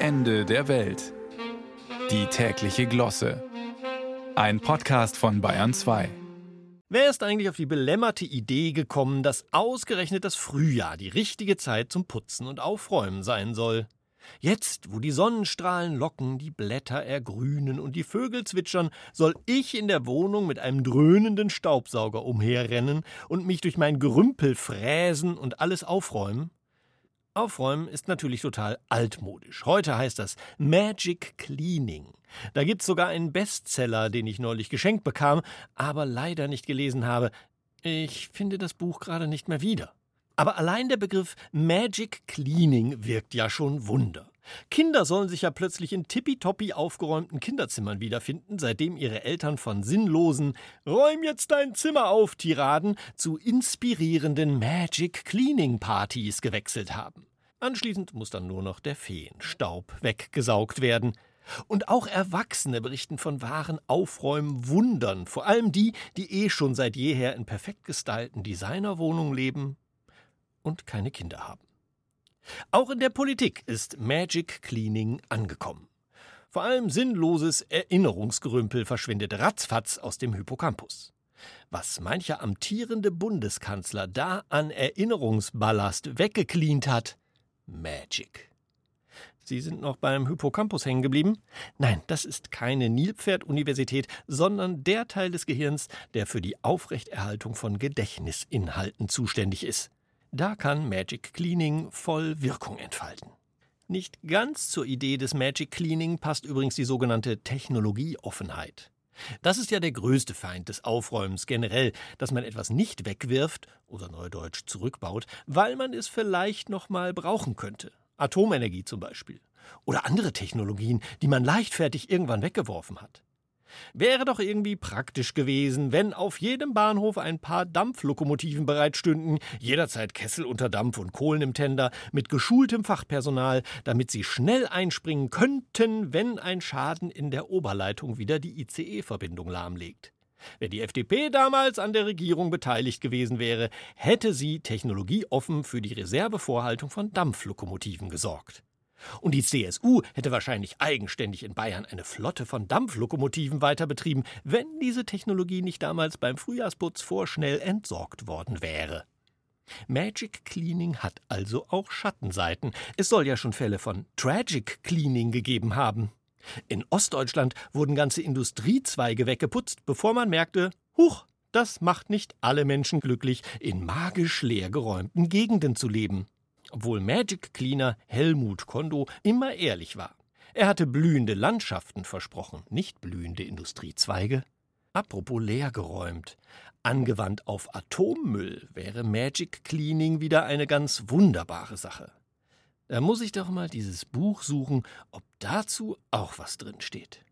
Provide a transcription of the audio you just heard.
Ende der Welt. Die tägliche Glosse. Ein Podcast von Bayern 2. Wer ist eigentlich auf die belämmerte Idee gekommen, dass ausgerechnet das Frühjahr die richtige Zeit zum Putzen und Aufräumen sein soll? Jetzt, wo die Sonnenstrahlen locken, die Blätter ergrünen und die Vögel zwitschern, soll ich in der Wohnung mit einem dröhnenden Staubsauger umherrennen und mich durch mein Gerümpel fräsen und alles aufräumen? Aufräumen ist natürlich total altmodisch. Heute heißt das Magic Cleaning. Da gibt's sogar einen Bestseller, den ich neulich geschenkt bekam, aber leider nicht gelesen habe. Ich finde das Buch gerade nicht mehr wieder. Aber allein der Begriff Magic Cleaning wirkt ja schon Wunder. Kinder sollen sich ja plötzlich in tippitoppi aufgeräumten Kinderzimmern wiederfinden, seitdem ihre Eltern von sinnlosen Räum jetzt dein Zimmer auf Tiraden zu inspirierenden Magic Cleaning Partys gewechselt haben. Anschließend muss dann nur noch der Feenstaub weggesaugt werden. Und auch Erwachsene berichten von wahren Aufräumwundern, vor allem die, die eh schon seit jeher in perfekt gestylten Designerwohnungen leben und keine Kinder haben. Auch in der Politik ist Magic Cleaning angekommen. Vor allem sinnloses Erinnerungsgerümpel verschwindet ratzfatz aus dem Hippocampus. Was mancher amtierende Bundeskanzler da an Erinnerungsballast weggecleant hat, Magic. Sie sind noch beim Hippocampus hängen geblieben? Nein, das ist keine Nilpferd-Universität, sondern der Teil des Gehirns, der für die Aufrechterhaltung von Gedächtnisinhalten zuständig ist. Da kann Magic Cleaning voll Wirkung entfalten. Nicht ganz zur Idee des Magic Cleaning passt übrigens die sogenannte Technologieoffenheit. Das ist ja der größte Feind des Aufräumens generell, dass man etwas nicht wegwirft oder neudeutsch zurückbaut, weil man es vielleicht noch mal brauchen könnte. Atomenergie zum Beispiel. Oder andere Technologien, die man leichtfertig irgendwann weggeworfen hat. Wäre doch irgendwie praktisch gewesen, wenn auf jedem Bahnhof ein paar Dampflokomotiven bereitstünden, jederzeit Kessel unter Dampf und Kohlen im Tender, mit geschultem Fachpersonal, damit sie schnell einspringen könnten, wenn ein Schaden in der Oberleitung wieder die ICE-Verbindung lahmlegt. Wenn die FDP damals an der Regierung beteiligt gewesen wäre, hätte sie technologieoffen für die Reservevorhaltung von Dampflokomotiven gesorgt. Und die CSU hätte wahrscheinlich eigenständig in Bayern eine Flotte von Dampflokomotiven weiterbetrieben, wenn diese Technologie nicht damals beim Frühjahrsputz vorschnell entsorgt worden wäre. Magic Cleaning hat also auch Schattenseiten. Es soll ja schon Fälle von Tragic Cleaning gegeben haben. In Ostdeutschland wurden ganze Industriezweige weggeputzt, bevor man merkte, huch, das macht nicht alle Menschen glücklich, in magisch leer geräumten Gegenden zu leben obwohl Magic Cleaner Helmut Kondo immer ehrlich war. Er hatte blühende Landschaften versprochen, nicht blühende Industriezweige. Apropos leergeräumt. Angewandt auf Atommüll wäre Magic Cleaning wieder eine ganz wunderbare Sache. Da muss ich doch mal dieses Buch suchen, ob dazu auch was drin steht.